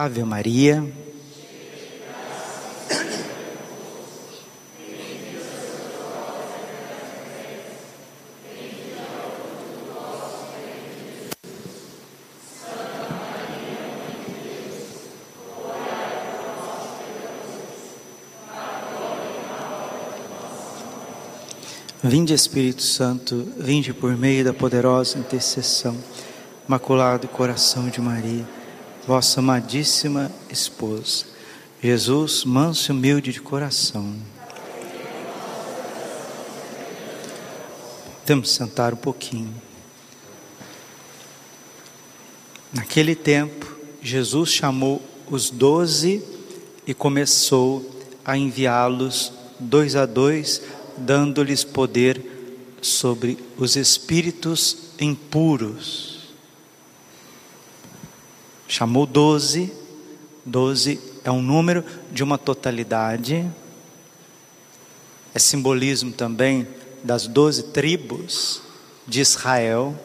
Ave Maria. Vinde Espírito Santo, vinde por meio da poderosa intercessão, Imaculado Coração de Maria, vossa amadíssima esposa. Jesus, manso e humilde de coração. Temos sentar um pouquinho. Naquele tempo, Jesus chamou os doze e começou a enviá-los dois a dois dando-lhes poder sobre os espíritos impuros. Chamou doze, doze é um número de uma totalidade, é simbolismo também das doze tribos de Israel.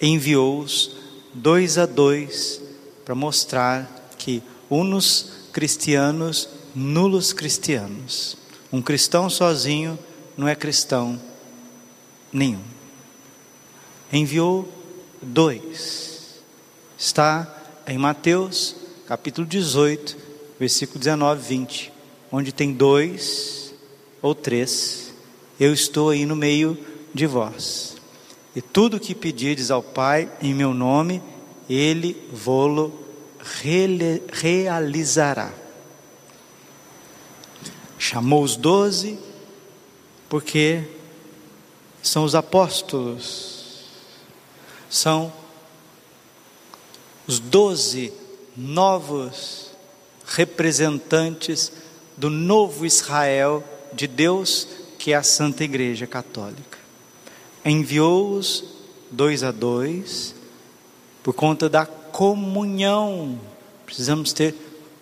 Enviou-os dois a dois para mostrar que unos cristianos, nulos cristianos. Um cristão sozinho não é cristão nenhum. Enviou dois. Está em Mateus, capítulo 18, versículo 19 20, onde tem dois ou três, eu estou aí no meio de vós. E tudo que pedirdes ao Pai em meu nome, Ele vô-lo realizará chamou os doze, porque são os apóstolos, são os doze novos representantes do novo Israel de Deus, que é a Santa Igreja Católica. Enviou-os dois a dois, por conta da comunhão, precisamos ter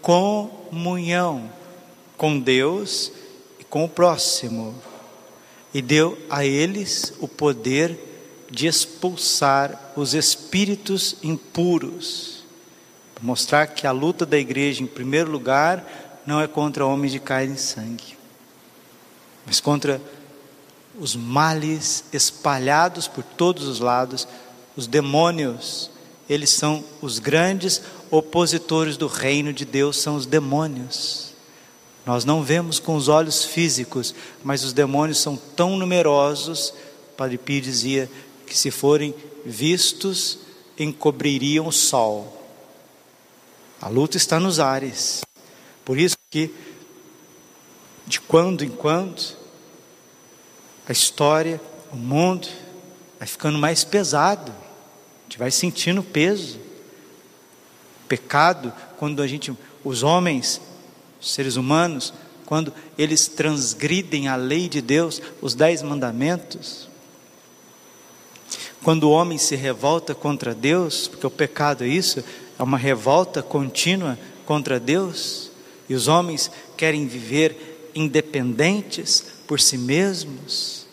comunhão com Deus e com o próximo, e deu a eles o poder de expulsar os espíritos impuros, mostrar que a luta da igreja, em primeiro lugar, não é contra homens de carne e sangue, mas contra os males espalhados por todos os lados, os demônios, eles são os grandes opositores do reino de Deus, são os demônios. Nós não vemos com os olhos físicos, mas os demônios são tão numerosos, Padre Pio dizia que se forem vistos, encobririam o sol. A luta está nos ares. Por isso que de quando em quando a história, o mundo vai ficando mais pesado. A gente vai sentindo peso. Pecado, quando a gente, os homens os seres humanos, quando eles transgridem a lei de Deus, os dez mandamentos, quando o homem se revolta contra Deus, porque o pecado é isso, é uma revolta contínua contra Deus, e os homens querem viver independentes por si mesmos,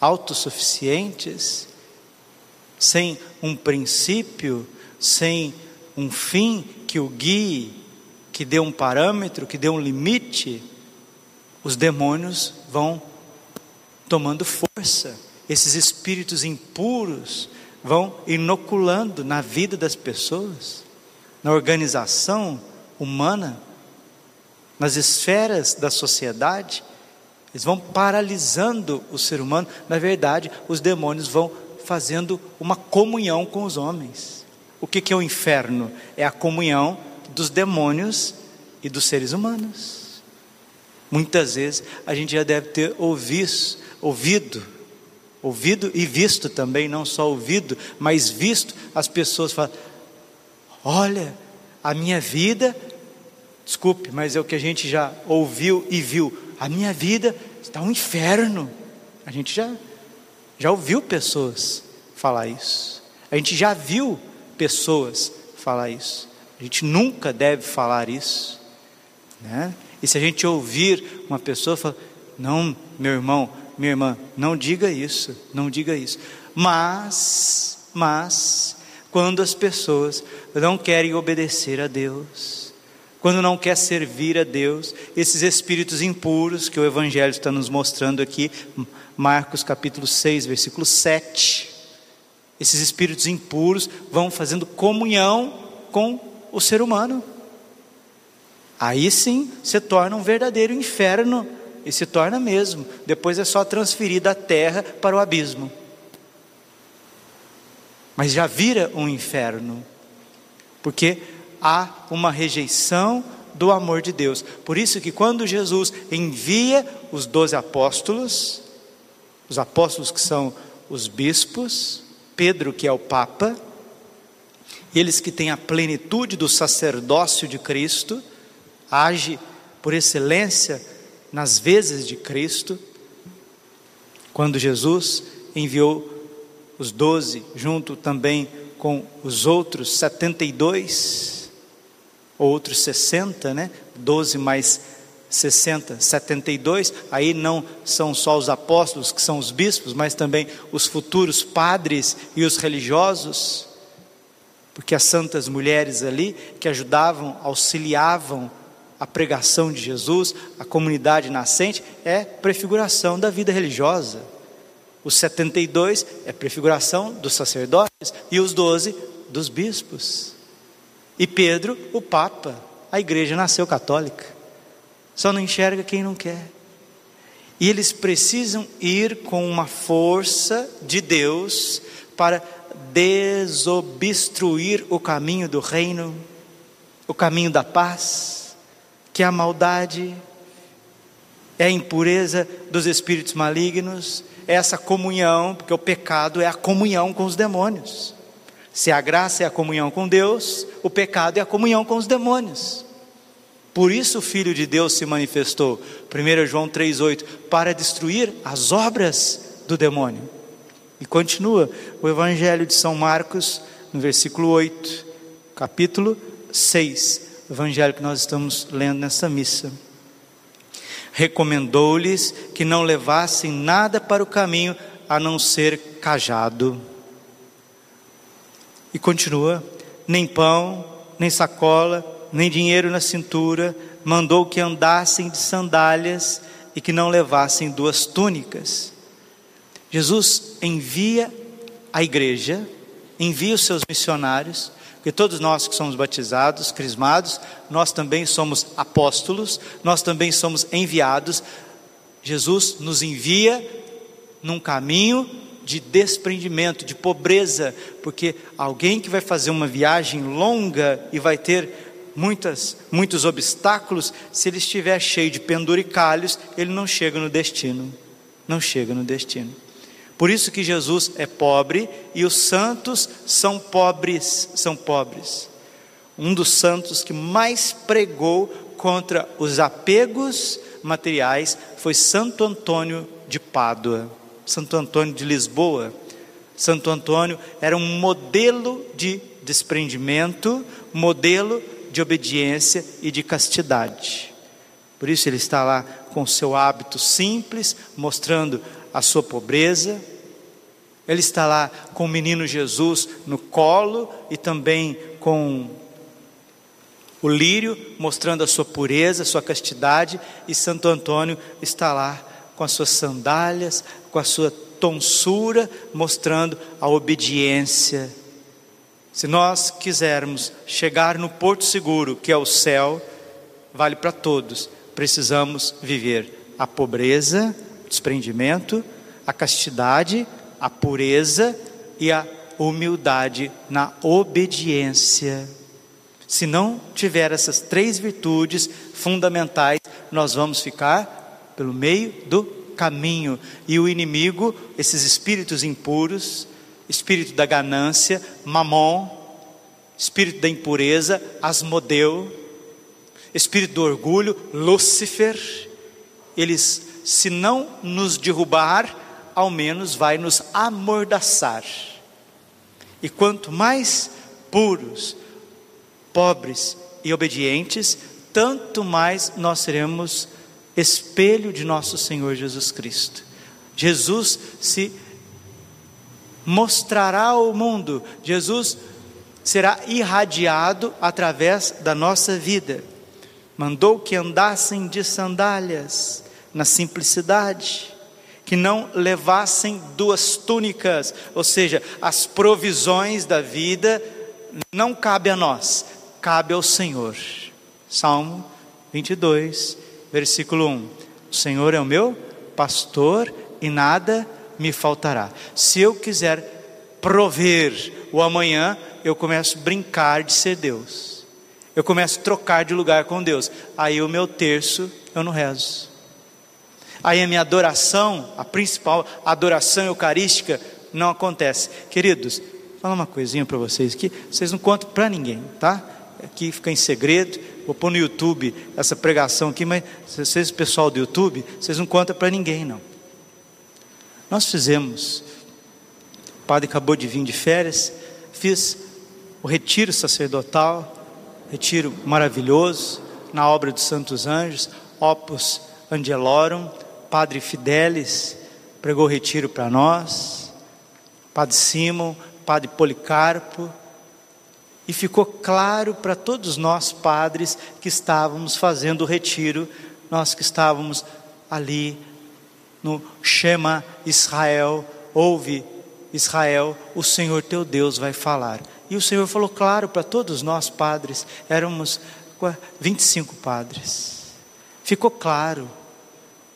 autossuficientes, sem um princípio, sem um fim que o guie, que dê um parâmetro, que dê um limite, os demônios vão tomando força. Esses espíritos impuros vão inoculando na vida das pessoas, na organização humana, nas esferas da sociedade. Eles vão paralisando o ser humano. Na verdade, os demônios vão fazendo uma comunhão com os homens. O que, que é o inferno? É a comunhão dos demônios e dos seres humanos. Muitas vezes a gente já deve ter ouvido, ouvido, ouvido e visto também, não só ouvido, mas visto as pessoas falar: olha, a minha vida, desculpe, mas é o que a gente já ouviu e viu, a minha vida está um inferno. A gente já, já ouviu pessoas falar isso, a gente já viu pessoas falar isso. A gente nunca deve falar isso. Né? E se a gente ouvir uma pessoa falar, não, meu irmão, minha irmã, não diga isso, não diga isso. Mas, mas, quando as pessoas não querem obedecer a Deus, quando não quer servir a Deus, esses espíritos impuros que o Evangelho está nos mostrando aqui, Marcos capítulo 6, versículo 7. Esses espíritos impuros vão fazendo comunhão com o ser humano. Aí sim se torna um verdadeiro inferno, e se torna mesmo. Depois é só transferir da terra para o abismo. Mas já vira um inferno, porque há uma rejeição do amor de Deus. Por isso que quando Jesus envia os doze apóstolos, os apóstolos que são os bispos, Pedro que é o Papa, eles que têm a plenitude do sacerdócio de Cristo, age por excelência nas vezes de Cristo. Quando Jesus enviou os doze, junto também com os outros setenta e dois, outros sessenta, né? Doze mais 60, 72, aí não são só os apóstolos que são os bispos, mas também os futuros padres e os religiosos, porque as santas mulheres ali que ajudavam, auxiliavam a pregação de Jesus, a comunidade nascente, é prefiguração da vida religiosa. Os 72 é prefiguração dos sacerdotes e os 12 dos bispos. E Pedro, o Papa, a igreja nasceu católica. Só não enxerga quem não quer. E eles precisam ir com uma força de Deus para desobstruir o caminho do reino, o caminho da paz, que a maldade, é a impureza dos espíritos malignos, é essa comunhão, porque o pecado é a comunhão com os demônios. Se a graça é a comunhão com Deus, o pecado é a comunhão com os demônios. Por isso o Filho de Deus se manifestou, 1 João 3,8, para destruir as obras do demônio. E continua o Evangelho de São Marcos, no versículo 8, capítulo 6, o Evangelho que nós estamos lendo nessa missa. Recomendou-lhes que não levassem nada para o caminho a não ser cajado. E continua: nem pão, nem sacola, nem dinheiro na cintura, mandou que andassem de sandálias e que não levassem duas túnicas. Jesus envia a igreja, envia os seus missionários, porque todos nós que somos batizados, crismados, nós também somos apóstolos, nós também somos enviados. Jesus nos envia num caminho de desprendimento, de pobreza, porque alguém que vai fazer uma viagem longa e vai ter muitas, muitos obstáculos, se ele estiver cheio de penduricalhos, ele não chega no destino. Não chega no destino. Por isso que Jesus é pobre e os santos são pobres, são pobres. Um dos santos que mais pregou contra os apegos materiais foi Santo Antônio de Pádua, Santo Antônio de Lisboa. Santo Antônio era um modelo de desprendimento, modelo de obediência e de castidade. Por isso ele está lá com seu hábito simples, mostrando a sua pobreza. Ele está lá com o menino Jesus no colo e também com o lírio, mostrando a sua pureza, a sua castidade, e Santo Antônio está lá com as suas sandálias, com a sua tonsura, mostrando a obediência. Se nós quisermos chegar no porto seguro, que é o céu, vale para todos, precisamos viver a pobreza, desprendimento, a castidade, a pureza e a humildade na obediência. Se não tiver essas três virtudes fundamentais, nós vamos ficar pelo meio do caminho. E o inimigo, esses espíritos impuros, espírito da ganância, mamon, espírito da impureza, asmodeu, espírito do orgulho, Lúcifer, eles se não nos derrubar, ao menos vai nos amordaçar. E quanto mais puros, pobres e obedientes, tanto mais nós seremos espelho de nosso Senhor Jesus Cristo. Jesus se mostrará ao mundo, Jesus será irradiado através da nossa vida. Mandou que andassem de sandálias, na simplicidade, que não levassem duas túnicas, ou seja, as provisões da vida não cabe a nós, cabe ao Senhor. Salmo 22, versículo 1. O Senhor é o meu pastor e nada me faltará. Se eu quiser prover o amanhã, eu começo a brincar de ser Deus. Eu começo a trocar de lugar com Deus. Aí o meu terço eu não rezo. Aí a minha adoração, a principal adoração eucarística, não acontece. Queridos, falar uma coisinha para vocês aqui, vocês não contam para ninguém, tá? Aqui fica em segredo. Vou pôr no YouTube essa pregação aqui, mas vocês, pessoal do YouTube, vocês não contam para ninguém, não. Nós fizemos, o padre acabou de vir de férias, fiz o retiro sacerdotal, retiro maravilhoso, na obra dos Santos Anjos, Opus Angelorum, Padre Fidelis pregou retiro para nós, Padre Simon, Padre Policarpo, e ficou claro para todos nós padres que estávamos fazendo o retiro, nós que estávamos ali no Shema Israel, ouve Israel, o Senhor teu Deus vai falar. E o Senhor falou claro para todos nós padres, éramos 25 padres. Ficou claro,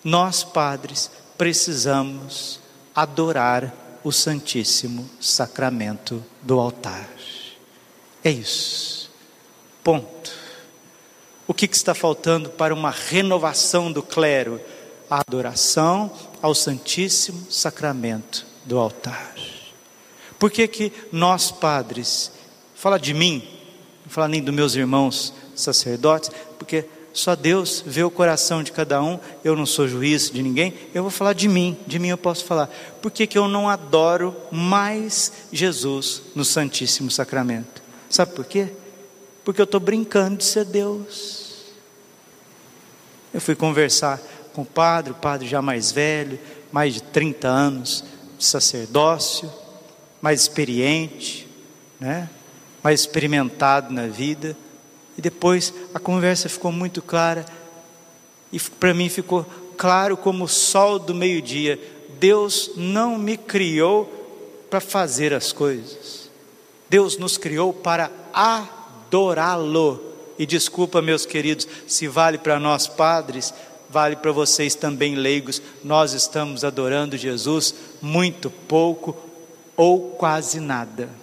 nós padres precisamos adorar o Santíssimo Sacramento do altar. É isso. Ponto. O que, que está faltando para uma renovação do clero? a adoração ao Santíssimo Sacramento do altar. Por que que nós padres, fala de mim, não fala nem dos meus irmãos sacerdotes, porque só Deus vê o coração de cada um, eu não sou juiz de ninguém, eu vou falar de mim, de mim eu posso falar. Por que, que eu não adoro mais Jesus no Santíssimo Sacramento? Sabe por quê? Porque eu estou brincando de ser Deus. Eu fui conversar com o padre, o padre já mais velho, mais de 30 anos de sacerdócio, mais experiente, né? mais experimentado na vida. E depois a conversa ficou muito clara, e para mim ficou claro como o sol do meio-dia: Deus não me criou para fazer as coisas, Deus nos criou para adorá-lo. E desculpa, meus queridos, se vale para nós padres, vale para vocês também leigos. Nós estamos adorando Jesus muito pouco ou quase nada.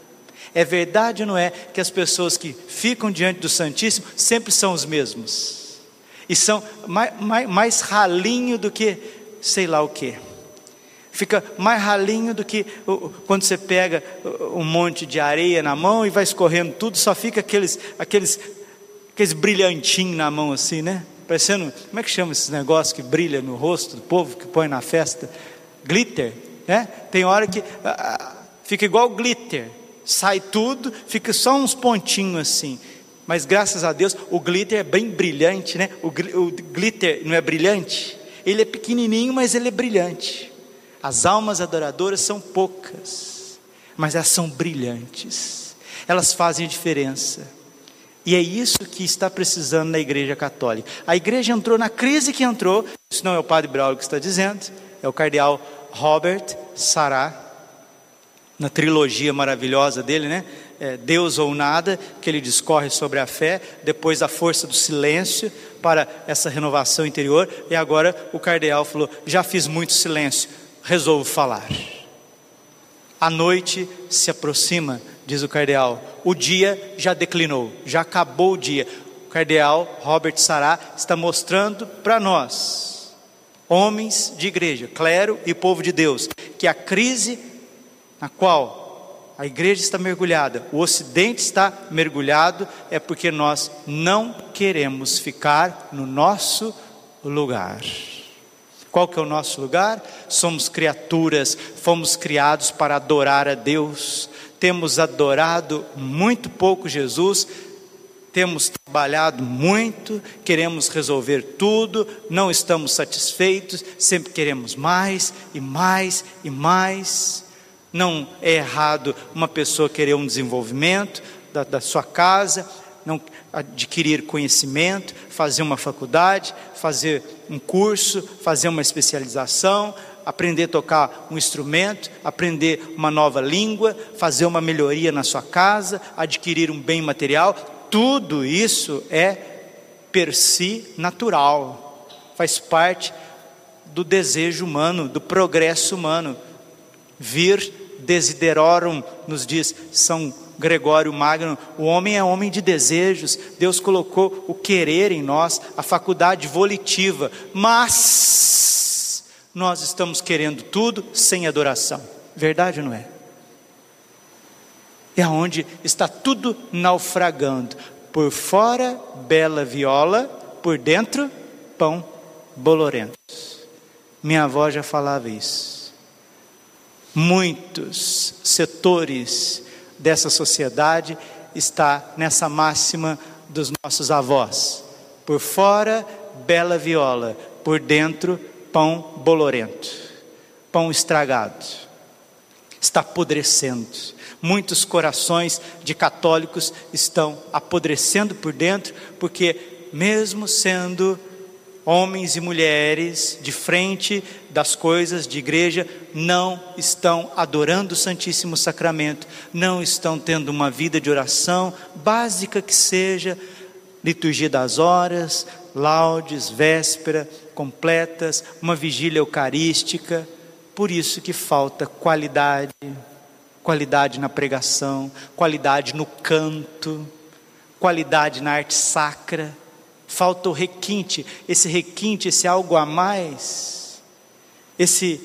É verdade ou não é que as pessoas que ficam diante do Santíssimo sempre são os mesmos? E são mais, mais, mais ralinho do que sei lá o que. Fica mais ralinho do que quando você pega um monte de areia na mão e vai escorrendo tudo, só fica aqueles, aqueles, aqueles brilhantinhos na mão assim, né? parecendo, como é que chama esses negócios que brilha no rosto do povo, que põe na festa? Glitter, né? Tem hora que ah, ah, fica igual glitter, sai tudo, fica só uns pontinhos assim. Mas graças a Deus, o glitter é bem brilhante, né? O, o glitter não é brilhante? Ele é pequenininho, mas ele é brilhante. As almas adoradoras são poucas, mas elas são brilhantes. Elas fazem a diferença. E é isso que está precisando na Igreja Católica. A Igreja entrou na crise que entrou, isso não é o Padre Braulio que está dizendo, é o cardeal Robert Sará, na trilogia maravilhosa dele, né? É Deus ou Nada, que ele discorre sobre a fé, depois a força do silêncio para essa renovação interior, e agora o cardeal falou: já fiz muito silêncio, resolvo falar. A noite se aproxima, diz o cardeal, o dia já declinou, já acabou o dia. O cardeal Robert Sará está mostrando para nós, homens de igreja, clero e povo de Deus, que a crise na qual a igreja está mergulhada, o ocidente está mergulhado, é porque nós não queremos ficar no nosso lugar. Qual que é o nosso lugar? Somos criaturas, fomos criados para adorar a Deus temos adorado muito pouco Jesus, temos trabalhado muito, queremos resolver tudo, não estamos satisfeitos, sempre queremos mais e mais e mais. Não é errado uma pessoa querer um desenvolvimento, da, da sua casa, não adquirir conhecimento, fazer uma faculdade, fazer um curso, fazer uma especialização, aprender a tocar um instrumento, aprender uma nova língua, fazer uma melhoria na sua casa, adquirir um bem material, tudo isso é per si natural, faz parte do desejo humano, do progresso humano. Vir desiderorum, nos diz São Gregório Magno, o homem é homem de desejos, Deus colocou o querer em nós, a faculdade volitiva, mas nós estamos querendo tudo sem adoração, verdade ou não é? É onde está tudo naufragando, por fora, bela viola, por dentro, pão bolorento. Minha avó já falava isso. Muitos setores dessa sociedade está nessa máxima dos nossos avós. Por fora, bela viola, por dentro, pão bolorento, pão estragado. Está apodrecendo. Muitos corações de católicos estão apodrecendo por dentro, porque, mesmo sendo homens e mulheres de frente das coisas de igreja não estão adorando o Santíssimo Sacramento, não estão tendo uma vida de oração básica que seja liturgia das horas, laudes, véspera completas, uma vigília eucarística. Por isso que falta qualidade, qualidade na pregação, qualidade no canto, qualidade na arte sacra falta o requinte, esse requinte, esse algo a mais, esse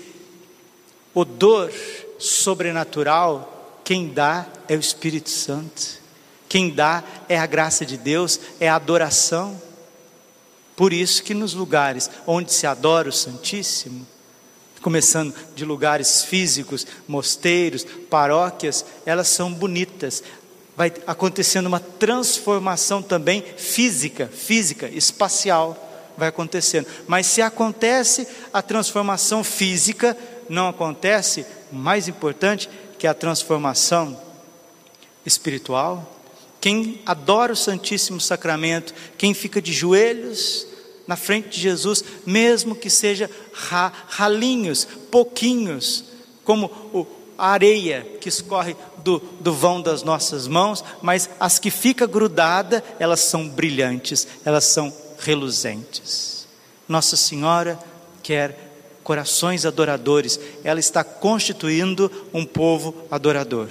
odor sobrenatural, quem dá é o Espírito Santo, quem dá é a graça de Deus, é a adoração. Por isso que nos lugares onde se adora o Santíssimo, começando de lugares físicos, mosteiros, paróquias, elas são bonitas, vai acontecendo uma transformação também física, física, espacial, vai acontecendo. Mas se acontece a transformação física, não acontece, mais importante, que a transformação espiritual. Quem adora o Santíssimo Sacramento, quem fica de joelhos na frente de Jesus, mesmo que seja ralinhos, pouquinhos, como o, a areia que escorre do, do vão das nossas mãos, mas as que fica grudada, elas são brilhantes, elas são reluzentes. Nossa Senhora quer corações adoradores, ela está constituindo um povo adorador.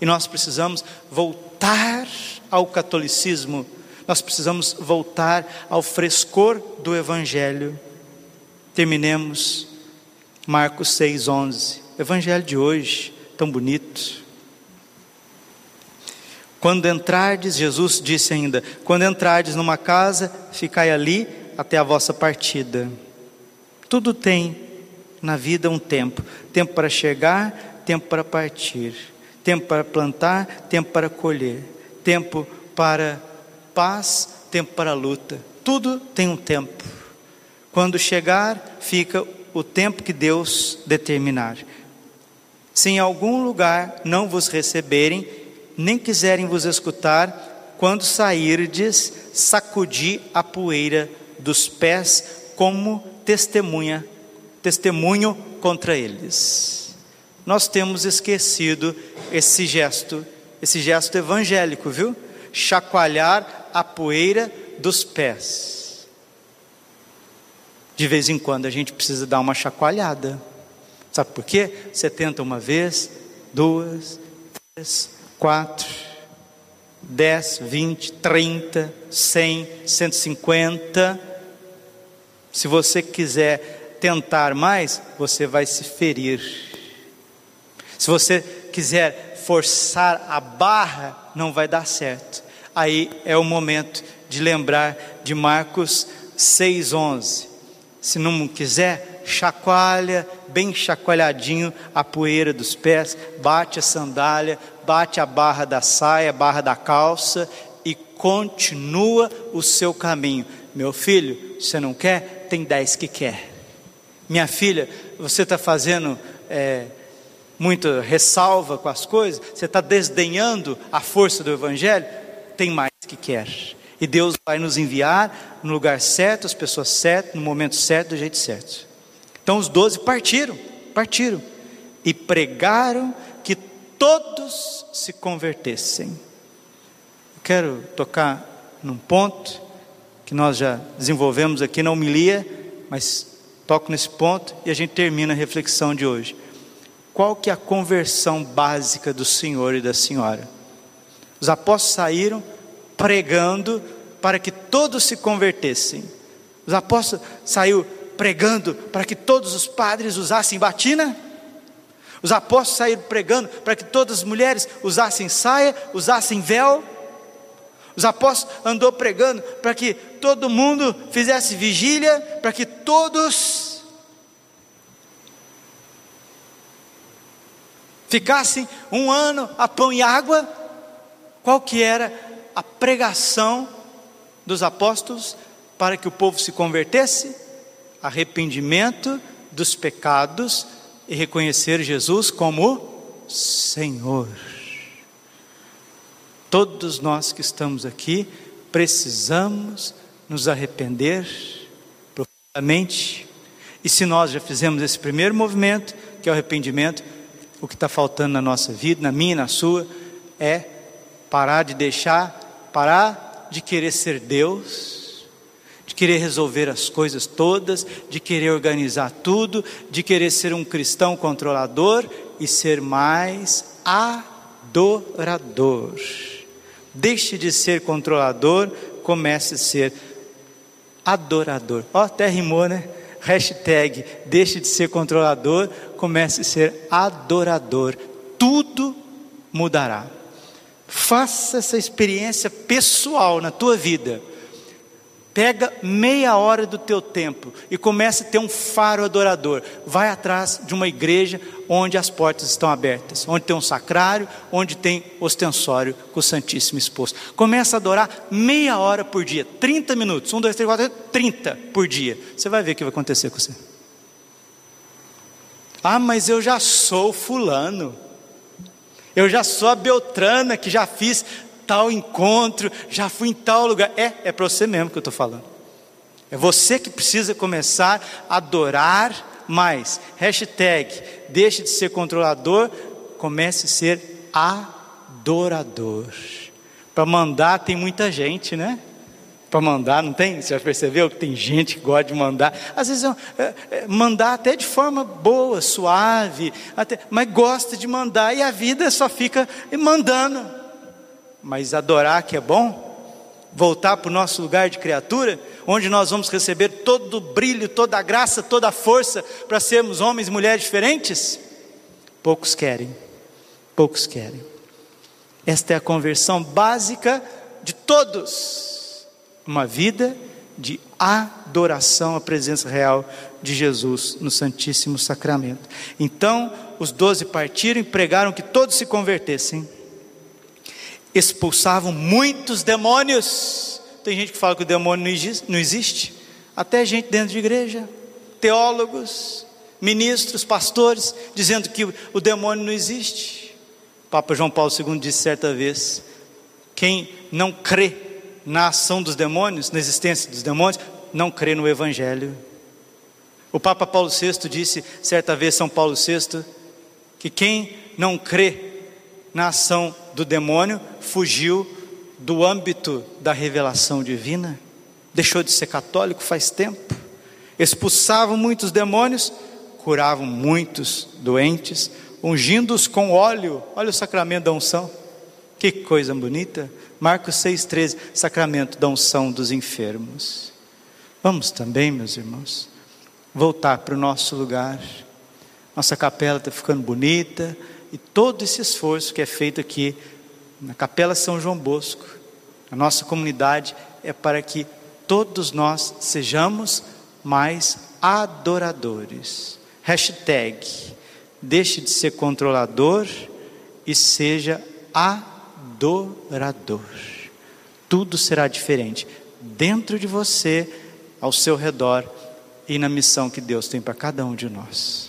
E nós precisamos voltar ao catolicismo, nós precisamos voltar ao frescor do Evangelho. Terminemos Marcos 6,11. Evangelho de hoje, tão bonito. Quando entrardes, Jesus disse ainda: quando entrardes numa casa, ficai ali até a vossa partida. Tudo tem na vida um tempo: tempo para chegar, tempo para partir, tempo para plantar, tempo para colher, tempo para paz, tempo para luta. Tudo tem um tempo. Quando chegar, fica o tempo que Deus determinar. Se em algum lugar não vos receberem, nem quiserem vos escutar, quando sairdes, sacudi a poeira dos pés como testemunha, testemunho contra eles. Nós temos esquecido esse gesto, esse gesto evangélico, viu? Chacoalhar a poeira dos pés. De vez em quando a gente precisa dar uma chacoalhada. Sabe por quê? Você tenta uma vez, duas, três, quatro, dez, vinte, trinta, cem, cento e cinquenta. Se você quiser tentar mais, você vai se ferir. Se você quiser forçar a barra, não vai dar certo. Aí é o momento de lembrar de Marcos 6,11. Se não quiser, chacoalha, bem chacoalhadinho a poeira dos pés, bate a sandália, bate a barra da saia, a barra da calça e continua o seu caminho. Meu filho, você não quer? Tem dez que quer. Minha filha, você está fazendo é, muita ressalva com as coisas, você está desdenhando a força do Evangelho, tem mais que quer. E Deus vai nos enviar no lugar certo, as pessoas certas, no momento certo, do jeito certo. Então os doze partiram, partiram e pregaram todos se convertessem. Eu quero tocar num ponto que nós já desenvolvemos aqui na homilia, mas toco nesse ponto e a gente termina a reflexão de hoje. Qual que é a conversão básica do Senhor e da Senhora? Os apóstolos saíram pregando para que todos se convertessem. Os apóstolos saiu pregando para que todos os padres usassem batina? Os apóstolos saíram pregando para que todas as mulheres usassem saia, usassem véu? Os apóstolos andou pregando para que todo mundo fizesse vigília, para que todos ficassem um ano a pão e água. Qual que era a pregação dos apóstolos para que o povo se convertesse? Arrependimento dos pecados e reconhecer Jesus como Senhor. Todos nós que estamos aqui precisamos nos arrepender profundamente. E se nós já fizemos esse primeiro movimento, que é o arrependimento, o que está faltando na nossa vida, na minha e na sua, é parar de deixar, parar de querer ser Deus, de querer resolver as coisas todas, de querer organizar tudo, de querer ser um cristão controlador e ser mais adorador. Deixe de ser controlador, comece a ser adorador. Ó, oh, até rimou, né? Hashtag, deixe de ser controlador, comece a ser adorador. Tudo mudará. Faça essa experiência pessoal na tua vida. Pega meia hora do teu tempo e comece a ter um faro adorador. Vai atrás de uma igreja onde as portas estão abertas, onde tem um sacrário, onde tem ostensório com o Santíssimo exposto. Começa a adorar meia hora por dia, 30 minutos, 1, 2, 3, 4, 30 por dia. Você vai ver o que vai acontecer com você. Ah, mas eu já sou fulano. Eu já sou a Beltrana que já fiz tal encontro, já fui em tal lugar. É, é para você mesmo que eu estou falando. É você que precisa começar a adorar mais. Hashtag, deixe de ser controlador, comece a ser adorador. Para mandar tem muita gente, né? Para mandar, não tem? Você já percebeu que tem gente que gosta de mandar? Às vezes é, é, mandar até de forma boa, suave, até, mas gosta de mandar e a vida só fica mandando mas adorar que é bom, voltar para o nosso lugar de criatura, onde nós vamos receber todo o brilho, toda a graça, toda a força para sermos homens e mulheres diferentes? Poucos querem, poucos querem. Esta é a conversão básica de todos, uma vida de adoração à presença real de Jesus no Santíssimo Sacramento. Então, os doze partiram e pregaram que todos se convertessem expulsavam muitos demônios. Tem gente que fala que o demônio não existe, até gente dentro de igreja, teólogos, ministros, pastores, dizendo que o demônio não existe. O Papa João Paulo II disse certa vez: quem não crê na ação dos demônios, na existência dos demônios, não crê no Evangelho. O Papa Paulo VI disse certa vez, São Paulo VI, que quem não crê na ação do demônio, fugiu do âmbito da revelação divina, deixou de ser católico faz tempo, expulsavam muitos demônios, curavam muitos doentes, ungindo-os com óleo, olha o sacramento da unção, que coisa bonita, Marcos 6,13, sacramento da unção dos enfermos. Vamos também, meus irmãos, voltar para o nosso lugar, nossa capela está ficando bonita, e todo esse esforço que é feito aqui na Capela São João Bosco, a nossa comunidade, é para que todos nós sejamos mais adoradores. Hashtag, deixe de ser controlador e seja adorador. Tudo será diferente dentro de você, ao seu redor e na missão que Deus tem para cada um de nós.